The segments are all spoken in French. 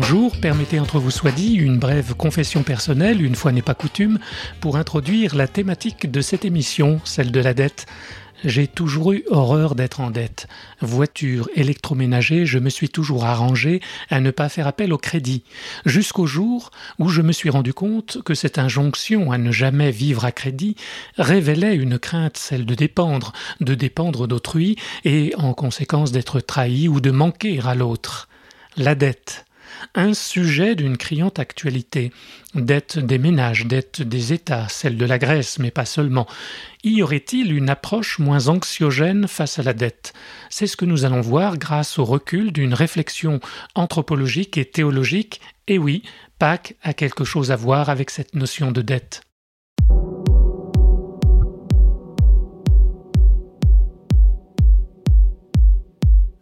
Bonjour, permettez entre vous soit dit une brève confession personnelle, une fois n'est pas coutume, pour introduire la thématique de cette émission, celle de la dette. J'ai toujours eu horreur d'être en dette. Voiture, électroménager, je me suis toujours arrangé à ne pas faire appel au crédit, jusqu'au jour où je me suis rendu compte que cette injonction à ne jamais vivre à crédit révélait une crainte, celle de dépendre, de dépendre d'autrui, et en conséquence d'être trahi ou de manquer à l'autre. La dette un sujet d'une criante actualité. Dette des ménages, dette des États, celle de la Grèce, mais pas seulement. Y aurait-il une approche moins anxiogène face à la dette? C'est ce que nous allons voir grâce au recul d'une réflexion anthropologique et théologique. Et oui, Pâques a quelque chose à voir avec cette notion de dette.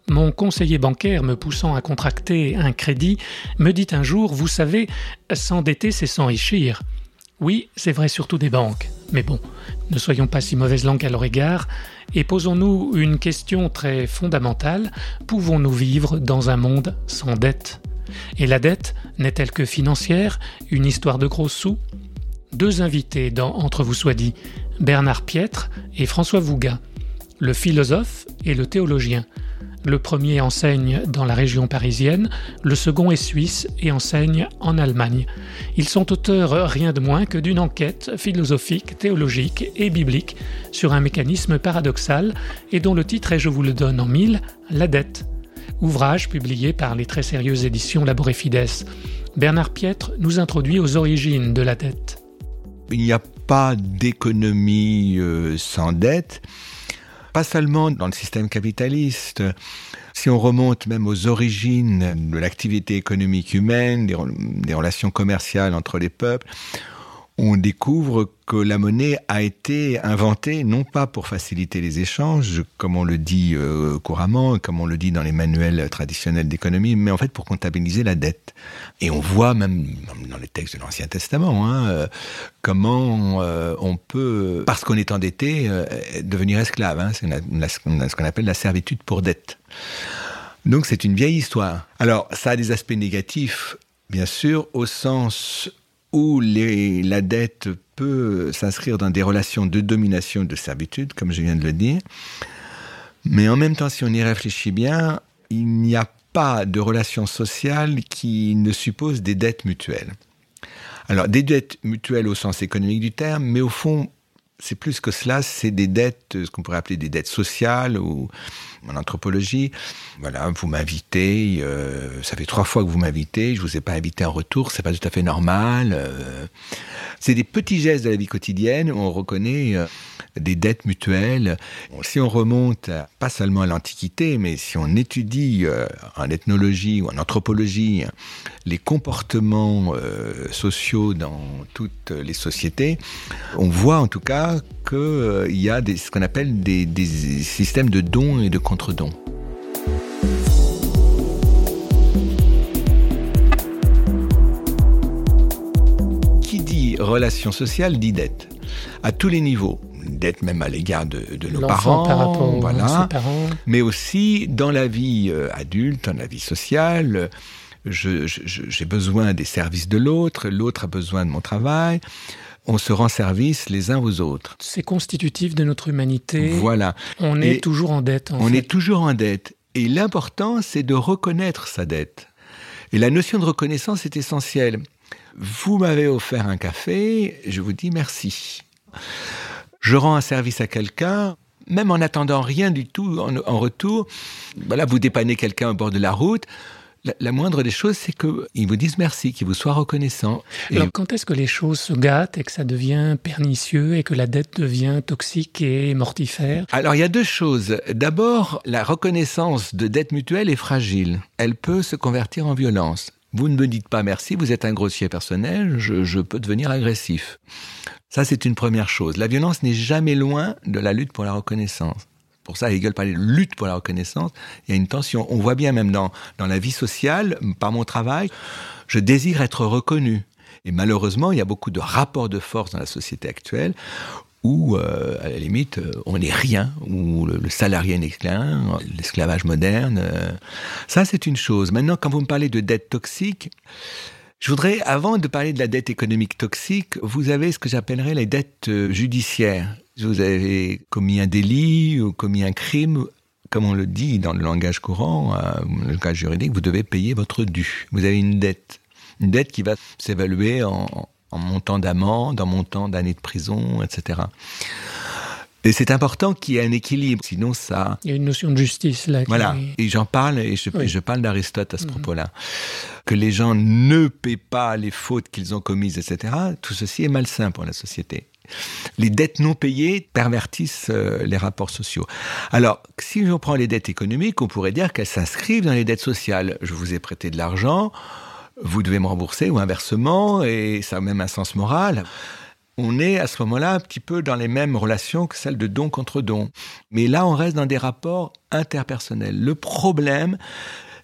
Mon conseiller bancaire me poussant à contracter un crédit me dit un jour, vous savez, s'endetter c'est s'enrichir. Oui, c'est vrai surtout des banques. Mais bon, ne soyons pas si mauvaise langue à leur égard et posons-nous une question très fondamentale. Pouvons-nous vivre dans un monde sans dette? Et la dette n'est-elle que financière, une histoire de gros sous? Deux invités dans Entre vous soit dit, Bernard Piètre et François Vouga, le philosophe et le théologien. Le premier enseigne dans la région parisienne, le second est suisse et enseigne en Allemagne. Ils sont auteurs rien de moins que d'une enquête philosophique, théologique et biblique sur un mécanisme paradoxal et dont le titre est, je vous le donne en mille, La dette. Ouvrage publié par les très sérieuses éditions Labor Fides. Bernard Piètre nous introduit aux origines de la dette. Il n'y a pas d'économie euh, sans dette pas seulement dans le système capitaliste. Si on remonte même aux origines de l'activité économique humaine, des, relations commerciales entre les peuples, on découvre que la monnaie a été inventée non pas pour faciliter les échanges, comme on le dit euh, couramment, comme on le dit dans les manuels traditionnels d'économie, mais en fait pour comptabiliser la dette. Et on voit même dans les textes de l'Ancien Testament hein, euh, comment euh, on peut, parce qu'on est endetté, devenir esclave. Hein, c'est ce qu'on appelle la servitude pour dette. Donc c'est une vieille histoire. Alors ça a des aspects négatifs, bien sûr, au sens où la dette peut s'inscrire dans des relations de domination, de servitude, comme je viens de le dire. Mais en même temps, si on y réfléchit bien, il n'y a pas de relation sociale qui ne suppose des dettes mutuelles. Alors, des dettes mutuelles au sens économique du terme, mais au fond, c'est plus que cela, c'est des dettes, ce qu'on pourrait appeler des dettes sociales ou en anthropologie. Voilà, vous m'invitez, euh, ça fait trois fois que vous m'invitez, je vous ai pas invité en retour, c'est pas tout à fait normal. Euh. c'est des petits gestes de la vie quotidienne où on reconnaît euh, des dettes mutuelles. si on remonte pas seulement à l'Antiquité, mais si on étudie en ethnologie ou en anthropologie les comportements sociaux dans toutes les sociétés, on voit en tout cas qu'il y a des, ce qu'on appelle des, des systèmes de dons et de contre-dons. Qui dit relation sociale dit dette, à tous les niveaux dette même à l'égard de, nos parents, voilà, mais aussi dans la vie euh, adulte, dans la vie sociale. j'ai besoin des services de l'autre, l'autre a besoin de mon travail on se rend service les uns aux autres. C'est constitutif de notre humanité. Voilà. On est toujours en dette. on est toujours en dette. Et l'important, c'est de reconnaître sa dette. Et la notion de reconnaissance est essentielle. Vous m'avez offert un café, je vous dis merci. Je rends un service à quelqu'un, même en attendant rien du tout en, en retour. Voilà, vous dépannez quelqu'un au bord de la route la, moindre des choses, c'est qu'ils vous disent merci, qu'ils vous soient reconnaissants. Alors, quand est-ce que les choses se gâtent et que ça devient pernicieux et que la dette devient toxique et mortifère? Alors, il y a deux choses. D'abord, la reconnaissance de dette mutuelle est fragile. Elle peut se convertir en violence. Vous ne me dites pas merci, vous êtes un grossier personnel, je, je peux devenir agressif. Ça, c'est une première chose. La violence n'est jamais loin de la lutte pour la reconnaissance. Pour ça, Hegel parlait de lutte pour la reconnaissance. Il y a une tension. On voit bien même dans, dans la vie sociale, par mon travail, je désire être reconnu. Et malheureusement, il y a beaucoup de rapports de force dans la société actuelle où, euh, à la limite, euh, on n'est rien, où le, salarié n'est qu'un, l'esclavage moderne. Euh, ça, c'est une chose. Maintenant, quand vous me parlez de dette toxique, je voudrais, avant de parler de la dette économique toxique, vous avez ce que j'appellerais les dettes judiciaires. Vous avez commis un délit ou commis un crime, comme on le dit dans le langage courant, le langage juridique, vous devez payer votre dû. Vous avez une dette. Une dette qui va s'évaluer en, en montant d'amende, en montant d'années de prison, etc. Et c'est important qu'il y ait un équilibre, sinon ça... Il y a une notion de justice là. Voilà, et j'en parle, et je, parle d'Aristote à ce mhm. propos-là. Que les gens ne paient pas les fautes qu'ils ont commises, etc. Tout ceci est malsain pour la société. Les dettes non payées pervertissent euh, les rapports sociaux. Alors, si on prend les dettes économiques, on pourrait dire qu'elles s'inscrivent dans les dettes sociales. Je vous ai prêté de l'argent, vous devez me rembourser ou inversement, et ça a même un sens moral. On est à ce moment-là un petit peu dans les mêmes relations que celles de don contre don. Mais là, on reste dans des rapports interpersonnels. Le problème,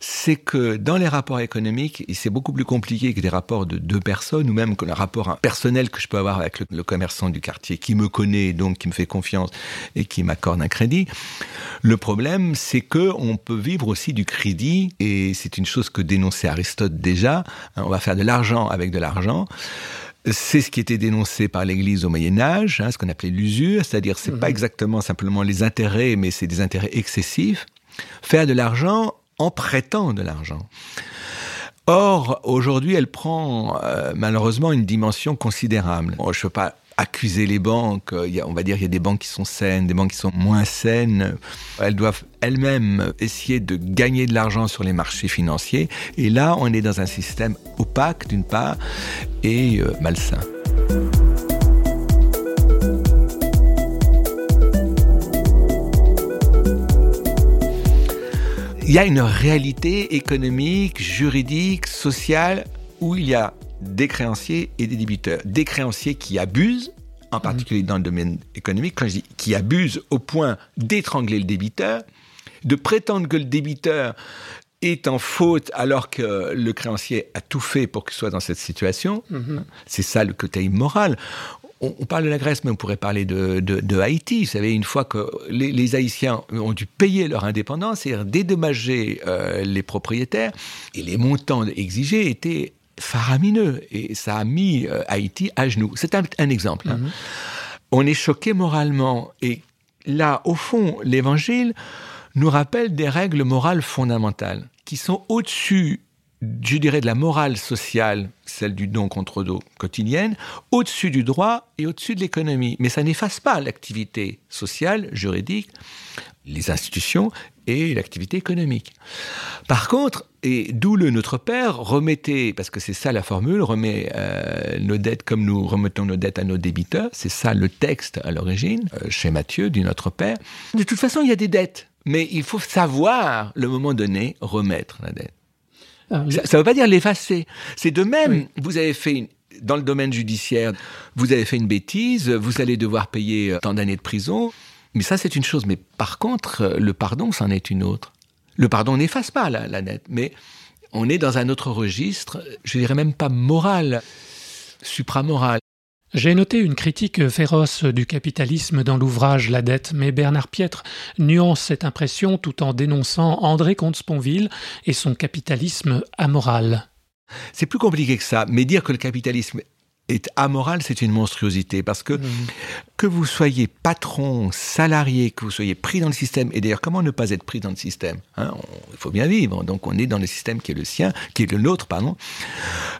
c'est que dans les rapports économiques, c'est beaucoup plus compliqué que des rapports de deux personnes, ou même que le rapport personnel que je peux avoir avec le, commerçant du quartier qui me connaît, donc qui me fait confiance et qui m'accorde un crédit. Le problème, c'est que on peut vivre aussi du crédit, et c'est une chose que dénonçait Aristote déjà. Hein, on va faire de l'argent avec de l'argent. C'est ce qui était dénoncé par l'Église au Moyen Âge, hein, ce qu'on appelait l'usure, c'est-à-dire c'est pas mhm. exactement simplement les intérêts, mais c'est des intérêts excessifs. Faire de l'argent en prêtant de l'argent. Or, aujourd'hui, elle prend euh, malheureusement une dimension considérable. je ne veux pas accuser les banques. Y on va dire qu'il y a des banques qui sont saines, des banques qui sont moins saines. Elles doivent elles-mêmes essayer de gagner de l'argent sur les marchés financiers. Et là, on est dans un système opaque d'une part et euh, malsain. Il y a une réalité économique, juridique, sociale, où il y a des créanciers et des débiteurs. Des créanciers qui abusent, en mhm. particulier dans le domaine économique, quand je dis qui abusent au point d'étrangler le débiteur, de prétendre que le débiteur est en faute alors que le créancier a tout fait pour qu'il soit dans cette situation. Mhm. C'est ça le côté immoral on, parle de la Grèce, mais on pourrait parler de, Haïti. Vous savez, une fois que les, Haïtiens ont dû payer leur indépendance, c'est-à-dire dédommager euh, les propriétaires, et les montants exigés étaient faramineux, et ça a mis euh, Haïti à genoux. C'est un, exemple. Hein. Mm-hmm. On est choqué moralement, et là, au fond, l'Évangile nous rappelle des règles morales fondamentales qui sont au-dessus je dirais, de la morale sociale, celle du don contre dos quotidienne, au-dessus du droit et au-dessus de l'économie. Mais ça n'efface pas l'activité sociale, juridique, les institutions et l'activité économique. Par contre, et d'où le Notre Père, remettez, parce que c'est ça la formule, remet euh, nos dettes comme nous remettons nos dettes à nos débiteurs, c'est ça le texte à l'origine, euh, chez Matthieu, du Notre Père. De toute façon, il y a des dettes, mais il faut savoir, le moment donné, remettre la dette. Ah, ça ne veut pas dire l'effacer. C'est de même, vous avez fait dans le domaine judiciaire, vous avez fait une bêtise, vous allez devoir payer euh, tant d'années de prison. Mais ça, c'est une chose. Mais par contre, euh, le pardon, c'en est une autre. Le pardon n'efface pas la, la dette, mais on est dans un autre registre, je dirais même pas moral, supramoral. J'ai noté une critique féroce du capitalisme dans l'ouvrage La dette, mais Bernard Pietre nuance cette impression tout en dénonçant André Comte-Sponville et son capitalisme amoral. C'est plus compliqué que ça, mais dire que le capitalisme est amoral, c'est une monstruosité. Parce que, mmh. que vous soyez patron, salarié, que vous soyez pris dans le système, et d'ailleurs, comment ne pas être pris dans le système hein, Il faut bien vivre. Donc, on est dans le système qui est le sien, qui est le nôtre, pardon,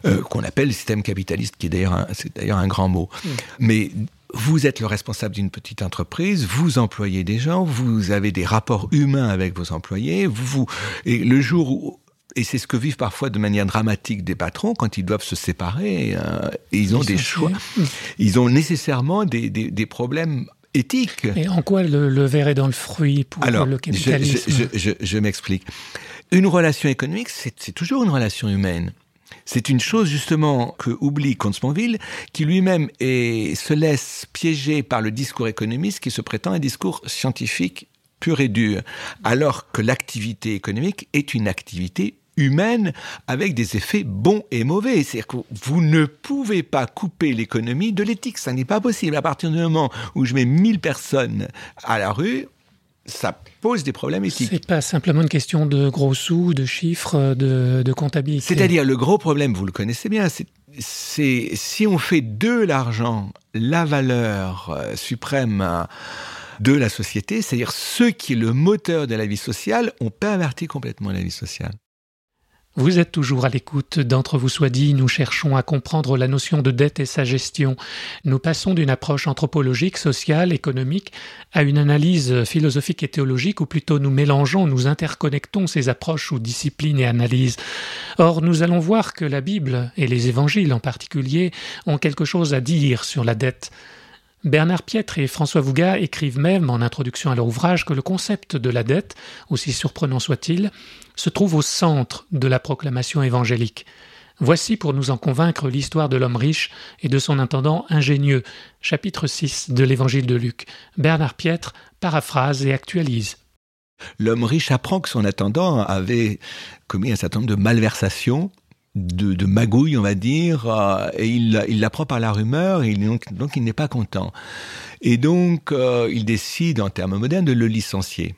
euh, qu'on appelle le système capitaliste, qui est d'ailleurs un, c'est d'ailleurs un grand mot. Mmh. Mais vous êtes le responsable d'une petite entreprise, vous employez des gens, vous avez des rapports humains avec vos employés, vous, vous et le jour où et c'est ce que vivent parfois de manière dramatique des patrons quand ils doivent se séparer. Euh, ils ont des choix. Ils ont nécessairement des, des, problèmes éthiques. Et en quoi le, verre est dans le fruit pour le capitalisme Je, je, je, m'explique. Une relation économique, c'est toujours une relation humaine. C'est une chose justement que oublie Comte-Sponville, qui lui-même se laisse piéger par le discours économiste qui se prétend un discours scientifique pur et dur, alors que l'activité économique est une activité humaine avec des effets bons et mauvais. C'est-à-dire que vous ne pouvez pas couper l'économie de l'éthique. Ça n'est pas possible. À partir du moment où je mets 1000 personnes à la rue, ça pose des problèmes éthiques. C'est pas simplement une question de gros sous, de chiffres, de, de comptabilité. C'est-à-dire, le gros problème, vous le connaissez bien, c'est si on fait de l'argent la valeur euh, suprême de la société, c'est-à-dire ce qui est le moteur de la vie sociale, on pervertit complètement la vie sociale. Vous êtes toujours à l'écoute d'Entre vous soit dit, nous cherchons à comprendre la notion de dette et sa gestion. Nous passons d'une approche anthropologique, sociale, économique, à une analyse philosophique et théologique, ou plutôt nous mélangeons, nous interconnectons ces approches ou disciplines et analyses. Or, nous allons voir que la Bible, et les évangiles en particulier, ont quelque chose à dire sur la dette. Bernard Pietre et François Vouga écrivent même en introduction à leur ouvrage que le concept de la dette, aussi surprenant soit-il, se trouve au centre de la proclamation évangélique. Voici pour nous en convaincre l'histoire de l'homme riche et de son intendant ingénieux, chapitre 6 de l'évangile de Luc. Bernard Pietre paraphrase et actualise. L'homme riche apprend que son intendant avait commis un certain nombre de malversations de, de, magouille, on va dire, euh, et il, l'apprend par la rumeur, et donc, donc il n'est pas content. Et donc, euh, il décide, en termes modernes, de le licencier.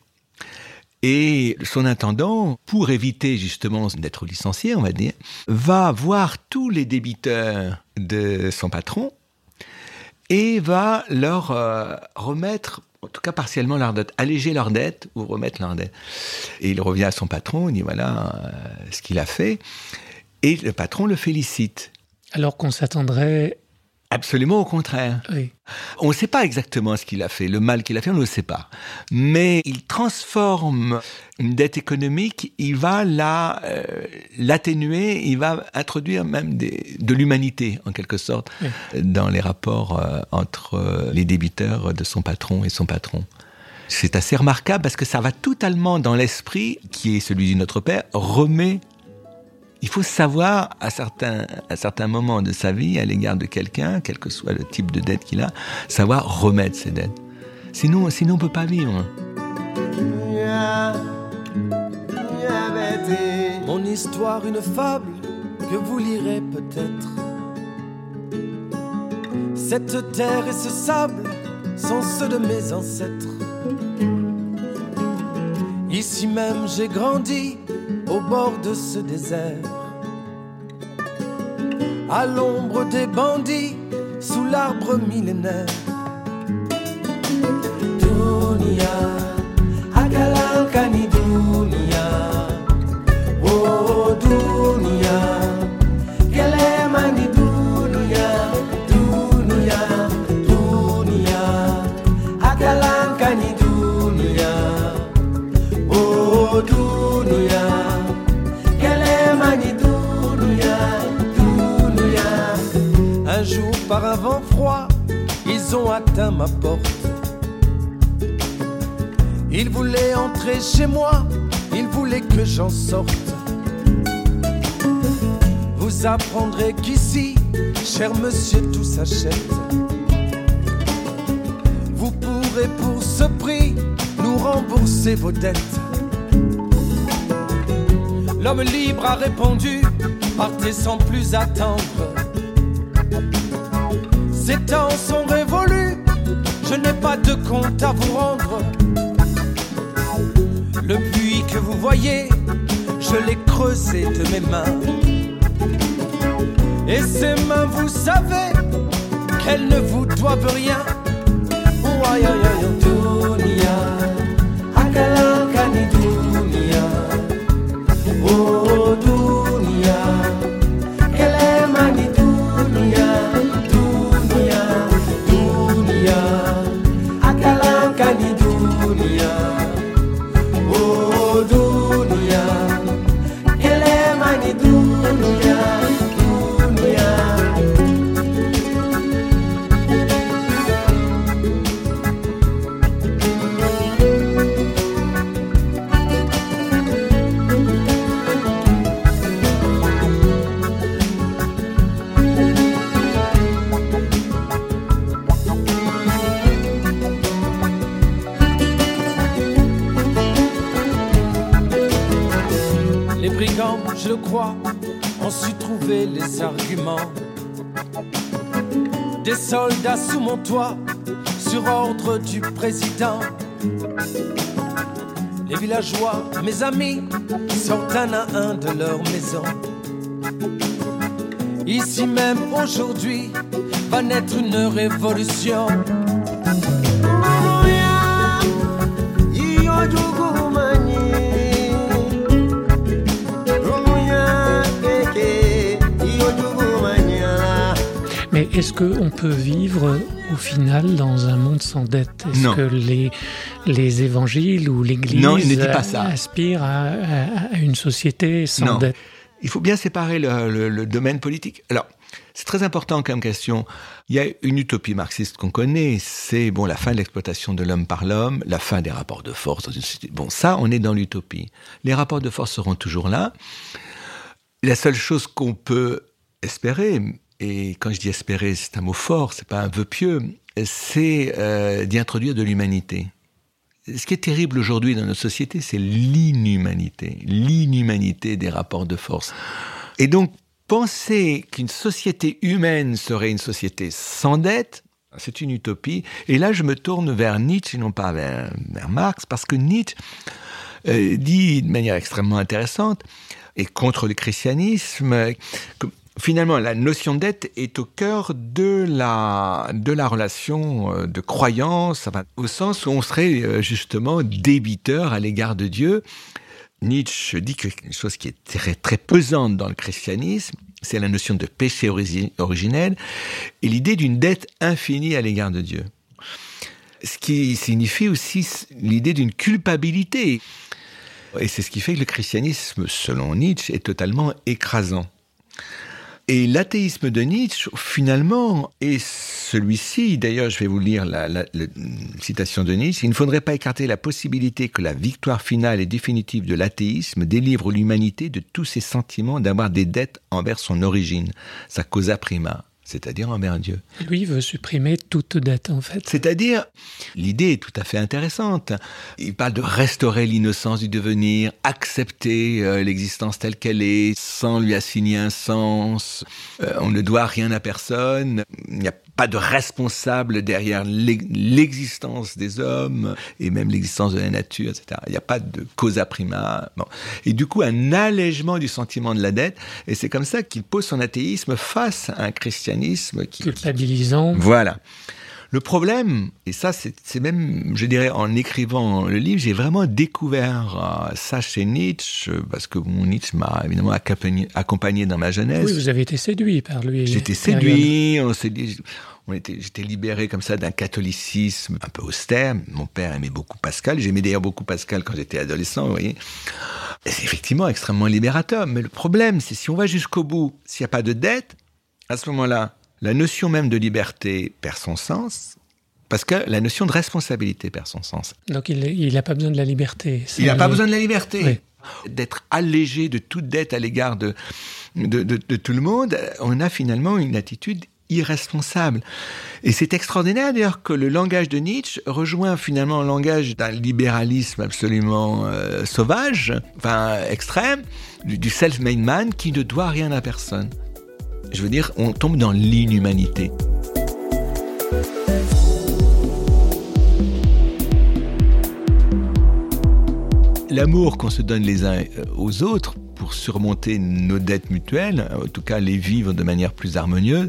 Et son intendant, pour éviter justement d'être licencié, on va dire, va voir tous les débiteurs de son patron et va leur euh, remettre en tout cas partiellement leur dette, alléger leur dette ou remettre leur dette. Et il revient à son patron, il dit voilà ce qu'il a fait. Et le patron le félicite. Alors qu'on s'attendrait... Absolument au contraire. On ne sait pas exactement ce qu'il a fait, le mal qu'il a fait, on ne le sait pas. Mais il transforme une dette économique, il va la euh, l'atténuer, il va introduire même des, de l'humanité, en quelque sorte, dans les rapports euh, entre euh, les débiteurs de son patron et son patron. C'est assez remarquable parce que ça va totalement dans l'esprit qui est celui du Notre Père, remet il faut savoir à certains, moments de sa vie, à l'égard de quelqu'un, quel que soit le type de dette qu'il a, savoir remettre ses dettes. Sinon, sinon on ne peut pas vivre. Mon histoire, une fable que vous lirez peut-être. Cette terre et ce sable sont ceux de mes ancêtres. Ici même j'ai grandi au bord de ce désert. À l'ombre des bandits, sous l'arbre millénaire. Monsieur, tout s'achète. Vous pourrez pour ce prix nous rembourser vos dettes. L'homme libre a répondu, partez sans plus attendre. Ces temps sont révolus, je n'ai pas de compte à vous rendre. Le puits que vous voyez, je l'ai creusé de mes mains. Et ces mains, vous savez qu'elles ne vous doivent rien. Oh, crois, ont su trouver les arguments. Des soldats sous mon toit, sur ordre du président. Les villageois, mes amis, sortent un à un de leur maison. Ici même aujourd'hui va naître une révolution. Est-ce qu'on peut vivre au final dans un monde sans dette? Est-ce que les, les évangiles ou l'Église aspirent à, à, une société sans non. dette? Il faut bien séparer le, le, le domaine politique. Alors, c'est très important comme question. Il y a une utopie marxiste qu'on connaît, c'est bon la fin de l'exploitation de l'homme par l'homme, la fin des rapports de force dans une société. Bon, ça, on est dans l'utopie. Les rapports de force seront toujours là. La seule chose qu'on peut espérer, et quand je dis espérer, c'est un mot fort, c'est pas un vœu pieux, c'est euh, d'y introduire de l'humanité. Ce qui est terrible aujourd'hui dans notre société, c'est l'inhumanité, l'inhumanité des rapports de force. Et donc, penser qu'une société humaine serait une société sans dette, c'est une utopie. Et là, je me tourne vers Nietzsche et non pas vers, Marx, parce que Nietzsche euh, dit de manière extrêmement intéressante, et contre le christianisme, que finalement, la notion de dette est au cœur de la, de la relation euh, de croyance, au sens où on serait euh, justement débiteur à l'égard de Dieu. Nietzsche dit quelque chose qui est très, très pesante dans le christianisme, c'est la notion de péché originel et l'idée d'une dette infinie à l'égard de Dieu. Ce qui signifie aussi l'idée d'une culpabilité. Et c'est ce qui fait que le christianisme, selon Nietzsche, est totalement écrasant. Et l'athéisme de Nietzsche, finalement, est celui-ci. D'ailleurs, je vais vous lire la, citation de Nietzsche. Il ne faudrait pas écarter la possibilité que la victoire finale et définitive de l'athéisme délivre l'humanité de tous ses sentiments d'avoir des dettes envers son origine, sa causa prima c'est-à-dire envers Dieu. Lui veut supprimer toute dette, en fait. C'est-à-dire, l'idée est tout à fait intéressante. Il parle de restaurer l'innocence du devenir, accepter euh, l'existence telle qu'elle est, sans lui assigner un sens. Euh, on ne doit rien à personne. Il n'y a pas de responsable derrière l'existence des hommes et même l'existence de la nature, etc. Il n'y a pas de causa prima. Bon. Et du coup, un allègement du sentiment de la dette. Et c'est comme ça qu'il pose son athéisme face à un christianisme qui... Culpabilisant. Voilà. Le problème, et ça c'est même, je dirais, en écrivant le livre, j'ai vraiment découvert ça chez Nietzsche, parce que Nietzsche m'a évidemment accompagné, accompagné, dans ma jeunesse. Oui, vous avez été séduit par lui. J'étais séduit, on s'est dit, j'étais libéré comme ça d'un catholicisme un peu austère. Mon père aimait beaucoup Pascal. J'aimais d'ailleurs beaucoup Pascal quand j'étais adolescent, vous voyez. C'est effectivement extrêmement libérateur. Mais le problème, c'est si on va jusqu'au bout, s'il n'y a pas de dette, à ce moment-là, la notion même de liberté perd son sens. Parce que la notion de responsabilité perd son sens. Donc il n'a pas besoin de la liberté. Il n'a pas besoin de la liberté. Oui. D'être allégé de toute dette à l'égard de, de, de, de tout le monde, on a finalement une attitude irresponsable. Et c'est extraordinaire d'ailleurs que le langage de Nietzsche rejoint finalement le langage d'un libéralisme absolument euh, sauvage, enfin extrême, du, du self-made man qui ne doit rien à personne. Je veux dire, on tombe dans l'inhumanité. L'amour qu'on se donne les uns aux autres pour surmonter nos dettes mutuelles, en tout cas les vivre de manière plus harmonieuse,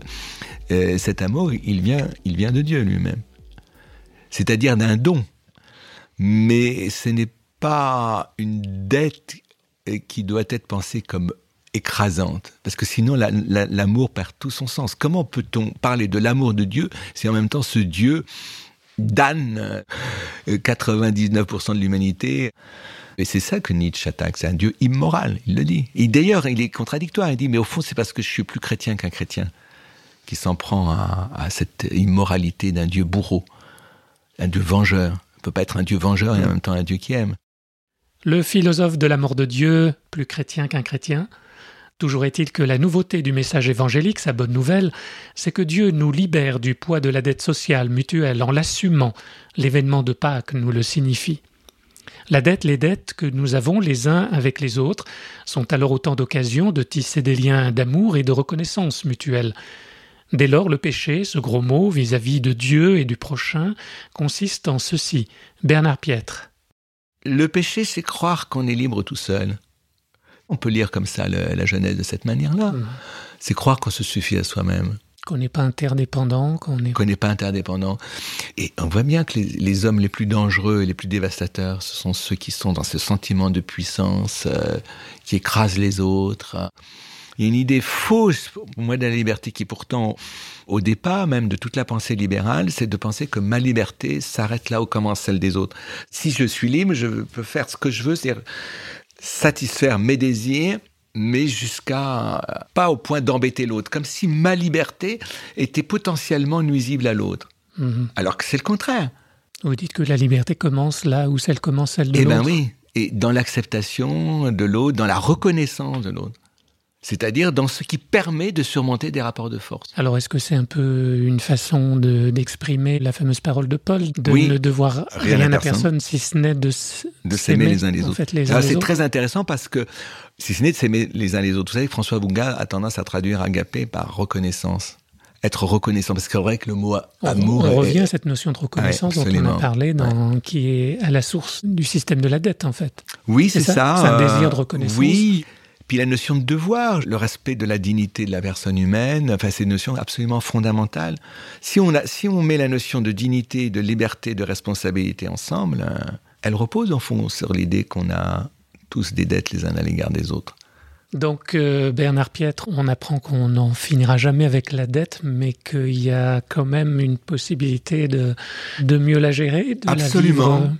euh, cet amour, il vient, il vient de Dieu lui-même. C'est-à-dire d'un don. Mais ce n'est pas une dette qui doit être pensée comme écrasante, parce que sinon l'amour la, la, perd tout son sens. Comment peut-on parler de l'amour de Dieu si en même temps ce Dieu damne 99% de l'humanité? Et c'est ça que Nietzsche attaque, c'est un Dieu immoral, il le dit. Et d'ailleurs, il est contradictoire, il dit, mais au fond, c'est parce que je suis plus chrétien qu'un chrétien qui s'en prend à, à, cette immoralité d'un Dieu bourreau, un Dieu vengeur. On ne peut pas être un Dieu vengeur et en même temps un Dieu qui aime. Le philosophe de la mort de Dieu, plus chrétien qu'un chrétien, Toujours est-il que la nouveauté du message évangélique, sa bonne nouvelle, c'est que Dieu nous libère du poids de la dette sociale mutuelle en l'assumant. L'événement de Pâques nous le signifie. La dette, les dettes que nous avons les uns avec les autres sont alors autant d'occasions de tisser des liens d'amour et de reconnaissance mutuelle. Dès lors, le péché, ce gros mot vis-à-vis de Dieu et du prochain, consiste en ceci. Bernard Piètre. Le péché, c'est croire qu'on est libre tout seul. On peut lire comme ça la Genèse de cette manière-là. Mmh. C'est croire qu'on se suffit à soi-même. Qu'on n'est pas interdépendant, qu'on n'est pas interdépendant. Et on voit bien que les, hommes les plus dangereux et les plus dévastateurs, ce sont ceux qui sont dans ce sentiment de puissance, euh, qui écrasent les autres. Il y a une idée fausse, pour moi, de la liberté qui pourtant, au départ même de toute la pensée libérale, c'est de penser que ma liberté s'arrête là où commence celle des autres. Si je suis libre, je peux faire ce que je veux, c'est-à-dire satisfaire mes désirs mais jusqu'à pas au point d'embêter l'autre, comme si ma liberté était potentiellement nuisible à l'autre. Mhm. Alors que c'est le contraire. Vous dites que la liberté commence là où celle commence celle de l'autre. Eh bien oui, et dans l'acceptation de l'autre, dans la reconnaissance de l'autre c'est-à-dire dans ce qui permet de surmonter des rapports de force. Alors est-ce que c'est un peu une façon d'exprimer la fameuse parole de Paul, de ne devoir rien, à personne, si ce n'est de, s'aimer les uns les autres. C'est très intéressant parce que si ce n'est de s'aimer les uns les autres, vous savez François Bunga a tendance à traduire agapé par reconnaissance. Être reconnaissant parce que c'est vrai que le mot amour on, revient à cette notion de reconnaissance dont on a parlé dans, qui est à la source du système de la dette en fait. Oui c'est ça, c'est un désir de reconnaissance. oui puis la notion de devoir, le respect de la dignité de la personne humaine, enfin c'est une notion absolument fondamentale. Si on, a, si on met la notion de dignité, de liberté, de responsabilité ensemble, hein, elle repose en fond sur l'idée qu'on a tous des dettes les uns à l'égard des autres. Donc euh, Bernard Piètre, on apprend qu'on n'en finira jamais avec la dette, mais qu'il y a quand même une possibilité de, de mieux la gérer, de Absolument. La vivre vous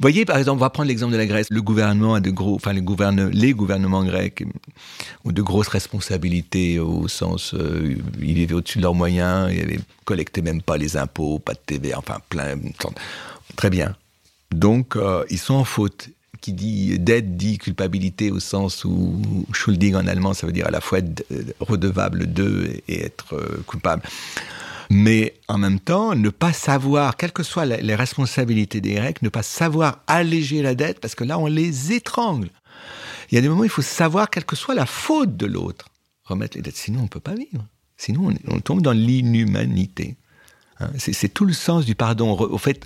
voyez, par exemple, on va prendre l'exemple de la Grèce. Le gouvernement a de gros, enfin, les, les gouvernements grecs ont de grosses responsabilités au sens, euh, ils vivaient au-dessus de leurs moyens, ils collectaient même pas les impôts, pas de TV, enfin, plein. Très bien. Donc, euh, ils sont en faute. Qui dit dette dit culpabilité au sens où Schuldig en allemand, ça veut dire à la fois être redevable de et être euh, coupable mais en même temps, ne pas savoir, quelles que soient les responsabilités des Grecs, ne pas savoir alléger la dette, parce que là, on les étrangle. Il y a des moments où il faut savoir, quelle que soit la faute de l'autre, remettre les dettes. Sinon, on ne peut pas vivre. Sinon, on, tombe dans l'inhumanité. Hein. c'est tout le sens du pardon. Au fait,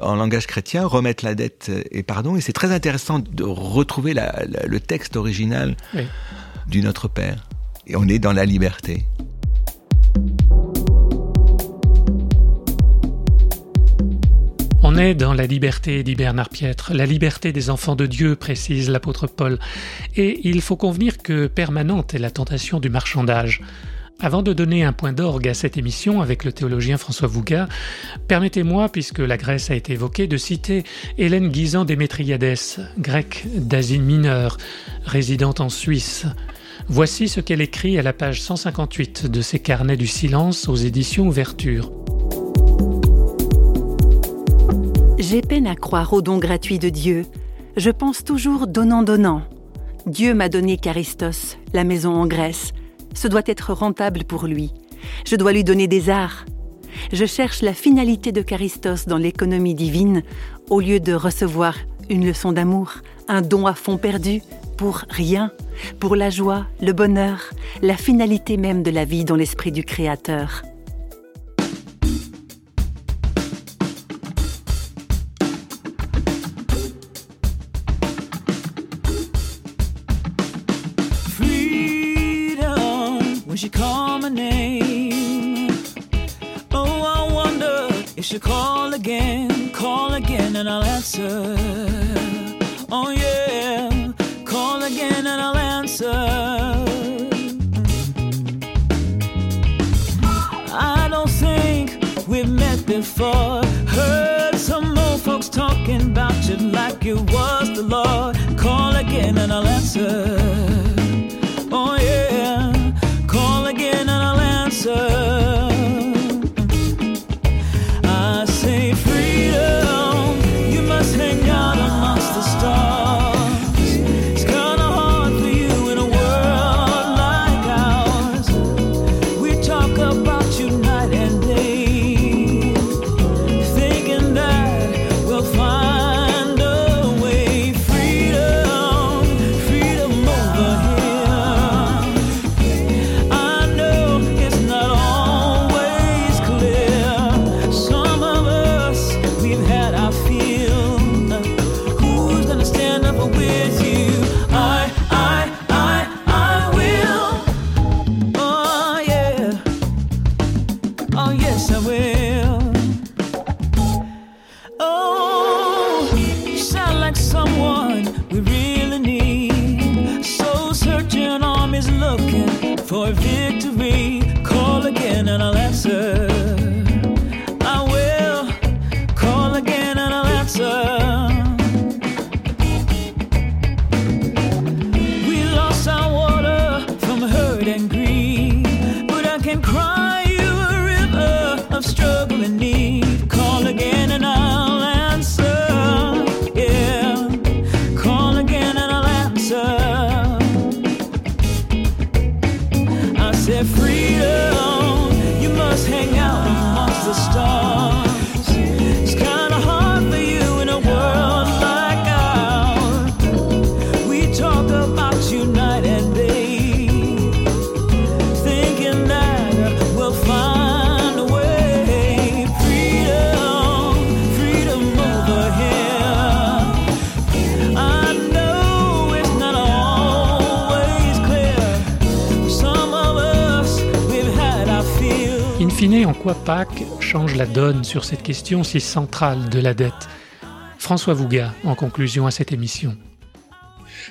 en langage chrétien, remettre la dette et pardon, et c'est très intéressant de retrouver le texte original du Notre Père. Et on est dans la liberté. On est dans la liberté, dit Bernard Piètre, la liberté des enfants de Dieu, précise l'apôtre Paul, et il faut convenir que permanente est la tentation du marchandage. Avant de donner un point d'orgue à cette émission avec le théologien François Vouga, permettez-moi, puisque la Grèce a été évoquée, de citer Hélène Guisan Démétriades, grecque d'Asie mineure, résidente en Suisse. Voici ce qu'elle écrit à la page 158 de ses carnets du silence aux éditions Ouverture. J'ai peine à croire au don gratuit de Dieu. Je pense toujours donnant-donnant. Dieu m'a donné Charistos, la maison en Grèce. Ce doit être rentable pour lui. Je dois lui donner des arts. Je cherche la finalité de Charistos dans l'économie divine, au lieu de recevoir une leçon d'amour, un don à fond perdu, pour rien, pour la joie, le bonheur, la finalité même de la vie dans l'esprit du Créateur. Wonder call again, call again, and I'll answer. Oh, yeah, call again and I'll answer. I don't think we've met before. Heard some old folks talking about you like it was the Lord. Call again and I'll answer. En quoi Pâques change la donne sur cette question si centrale de la dette François Vouga, en conclusion à cette émission.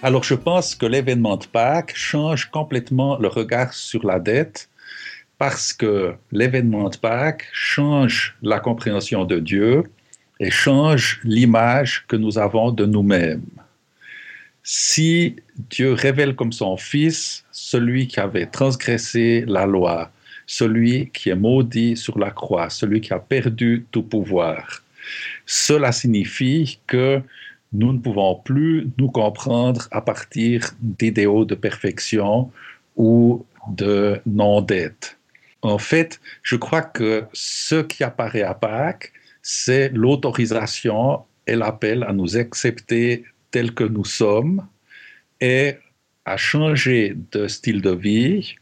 Alors je pense que l'événement de Pâques change complètement le regard sur la dette parce que l'événement de Pâques change la compréhension de Dieu et change l'image que nous avons de nous-mêmes. Si Dieu révèle comme son Fils celui qui avait transgressé la loi, celui qui est maudit sur la croix, celui qui a perdu tout pouvoir, cela signifie que nous ne pouvons plus nous comprendre à partir d'idéaux de perfection ou de non-dette. En fait, je crois que ce qui apparaît à Pâques, c'est l'autorisation et l'appel à nous accepter tels que nous sommes et à changer de style de vie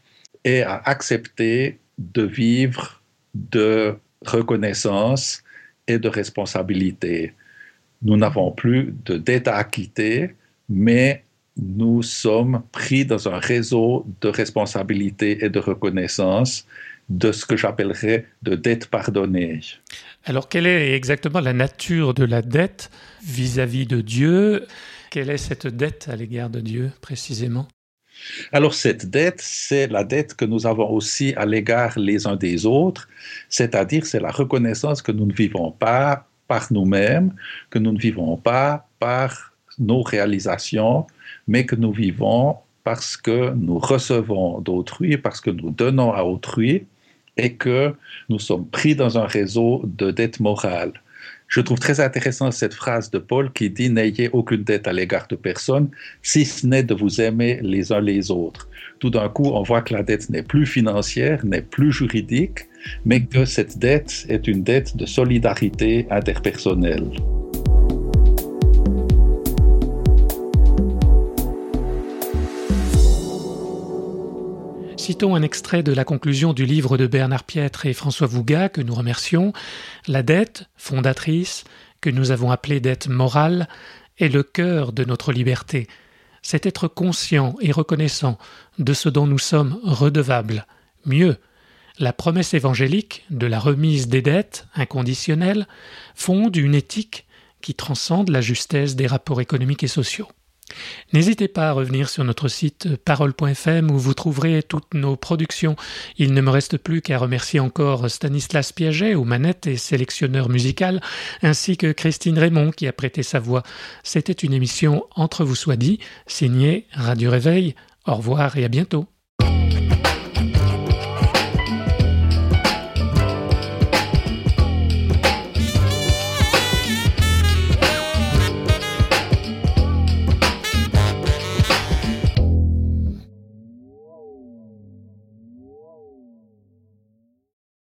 et à accepter de vivre de reconnaissance et de responsabilité. Nous n'avons plus de dette à acquitter, mais nous sommes pris dans un réseau de responsabilité et de reconnaissance de ce que j'appellerais de dette pardonnée. Alors, quelle est exactement la nature de la dette vis-à-vis de Dieu? Quelle est cette dette à l'égard de Dieu précisément? Alors cette dette, c'est la dette que nous avons aussi à l'égard les uns des autres, c'est-à-dire c'est la reconnaissance que nous ne vivons pas par nous-mêmes, que nous ne vivons pas par nos réalisations, mais que nous vivons parce que nous recevons d'autrui, parce que nous donnons à autrui, et que nous sommes pris dans un réseau de dette morale. Je trouve très intéressant cette phrase de Paul qui dit N'ayez aucune dette à l'égard de personne, si ce n'est de vous aimer les uns les autres. Tout d'un coup, on voit que la dette n'est plus financière, n'est plus juridique, mais que cette dette est une dette de solidarité interpersonnelle. Citons un extrait de la conclusion du livre de Bernard Pietre et François Vouga, que nous remercions. La dette, fondatrice, que nous avons appelée dette morale, est le cœur de notre liberté. C'est être conscient et reconnaissant de ce dont nous sommes redevables. Mieux, la promesse évangélique de la remise des dettes inconditionnelles fonde une éthique qui transcende la justesse des rapports économiques et sociaux. N'hésitez pas à revenir sur notre site parole.fm où vous trouverez toutes nos productions. Il ne me reste plus qu'à remercier encore Stanislas Piaget aux manettes et sélectionneur musical, ainsi que Christine Raymond qui a prêté sa voix. C'était une émission Entre vous soit dit, signée Radio Réveil. Au revoir et à bientôt.